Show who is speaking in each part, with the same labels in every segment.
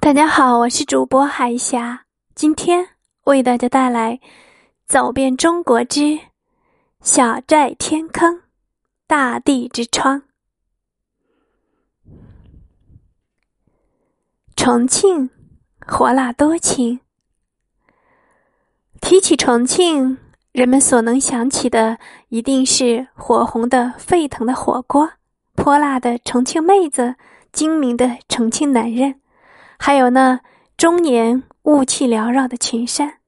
Speaker 1: 大家好，我是主播海霞，今天为大家带来《走遍中国之小寨天坑，大地之窗》。重庆火辣多情。提起重庆，人们所能想起的一定是火红的沸腾的火锅、泼辣的重庆妹子、精明的重庆男人。还有那终年雾气缭绕的群山。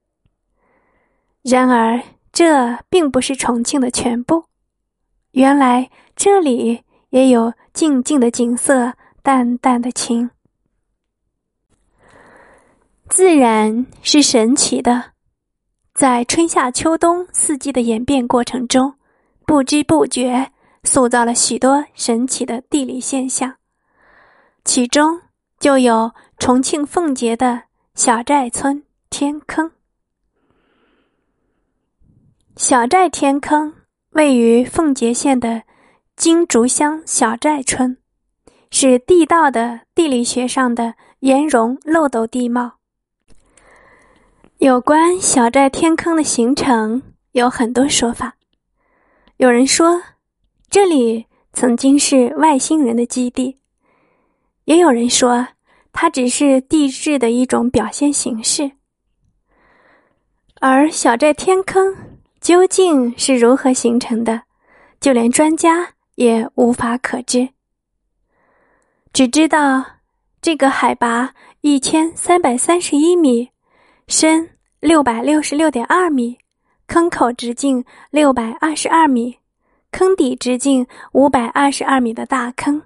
Speaker 1: 然而，这并不是重庆的全部。原来这里也有静静的景色，淡淡的情。自然是神奇的，在春夏秋冬四季的演变过程中，不知不觉塑造了许多神奇的地理现象，其中就有。重庆奉节的小寨村天坑，小寨天坑位于奉节县的金竹乡小寨村，是地道的地理学上的岩溶漏斗地貌。有关小寨天坑的形成有很多说法，有人说这里曾经是外星人的基地，也有人说。它只是地质的一种表现形式，而小寨天坑究竟是如何形成的，就连专家也无法可知。只知道这个海拔一千三百三十一米、深六百六十六点二米、坑口直径六百二十二米、坑底直径五百二十二米的大坑，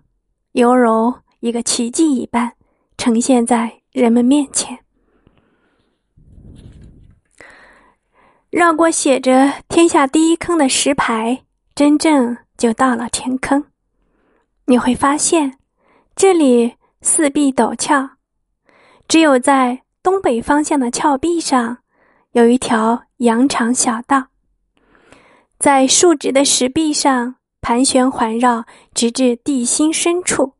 Speaker 1: 犹如一个奇迹一般。呈现在人们面前，绕过写着“天下第一坑”的石牌，真正就到了天坑。你会发现，这里四壁陡峭，只有在东北方向的峭壁上，有一条羊肠小道，在竖直的石壁上盘旋环绕，直至地心深处。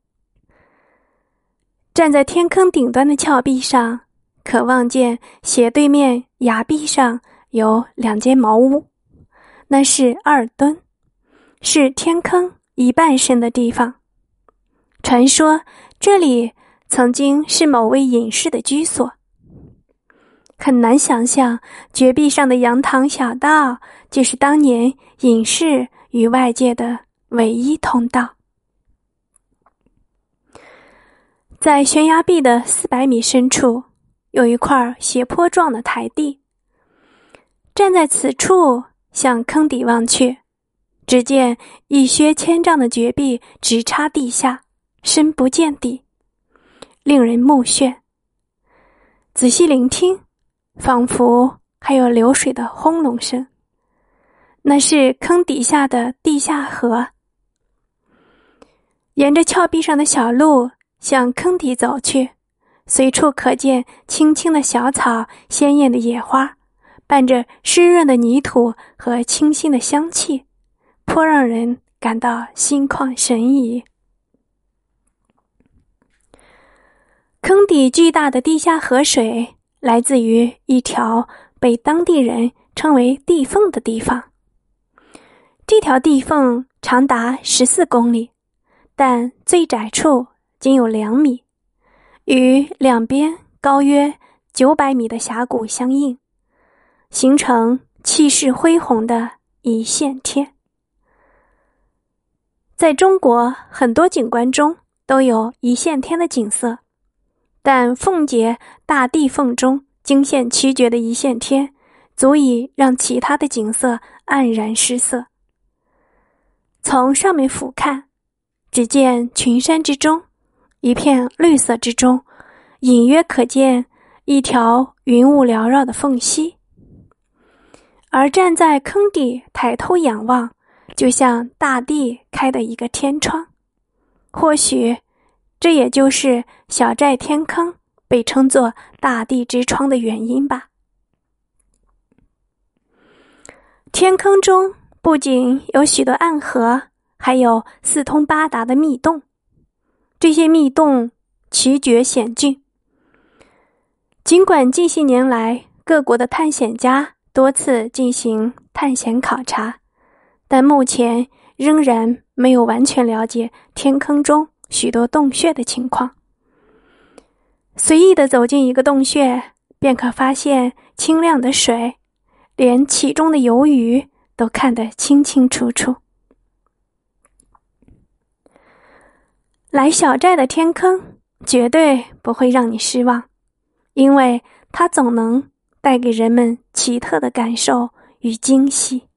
Speaker 1: 站在天坑顶端的峭壁上，可望见斜对面崖壁上有两间茅屋，那是二墩，是天坑一半深的地方。传说这里曾经是某位隐士的居所。很难想象，绝壁上的羊塘小道就是当年隐士与外界的唯一通道。在悬崖壁的四百米深处，有一块斜坡状的台地。站在此处，向坑底望去，只见一削千丈的绝壁直插地下，深不见底，令人目眩。仔细聆听，仿佛还有流水的轰隆声。那是坑底下的地下河。沿着峭壁上的小路。向坑底走去，随处可见青青的小草、鲜艳的野花，伴着湿润的泥土和清新的香气，颇让人感到心旷神怡。坑底巨大的地下河水来自于一条被当地人称为地缝的地方。这条地缝长达十四公里，但最窄处。仅有两米，与两边高约九百米的峡谷相应，形成气势恢宏的一线天。在中国很多景观中都有一线天的景色，但凤节大地缝中惊现奇绝的一线天，足以让其他的景色黯然失色。从上面俯瞰，只见群山之中。一片绿色之中，隐约可见一条云雾缭绕的缝隙。而站在坑底抬头仰望，就像大地开的一个天窗。或许，这也就是小寨天坑被称作“大地之窗”的原因吧。天坑中不仅有许多暗河，还有四通八达的密洞。这些密洞奇绝险峻，尽管近些年来各国的探险家多次进行探险考察，但目前仍然没有完全了解天坑中许多洞穴的情况。随意的走进一个洞穴，便可发现清亮的水，连其中的游鱼都看得清清楚楚。来小寨的天坑绝对不会让你失望。因为它总能带给人们奇特的感受与惊喜。